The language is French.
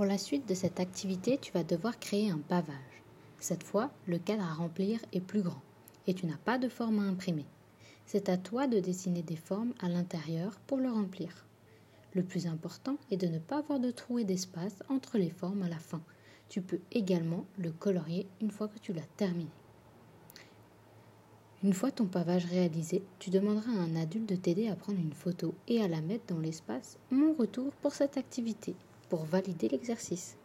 Pour la suite de cette activité, tu vas devoir créer un pavage. Cette fois, le cadre à remplir est plus grand et tu n'as pas de forme à imprimer. C'est à toi de dessiner des formes à l'intérieur pour le remplir. Le plus important est de ne pas avoir de trou et d'espace entre les formes à la fin. Tu peux également le colorier une fois que tu l'as terminé. Une fois ton pavage réalisé, tu demanderas à un adulte de t'aider à prendre une photo et à la mettre dans l'espace Mon retour pour cette activité pour valider l'exercice.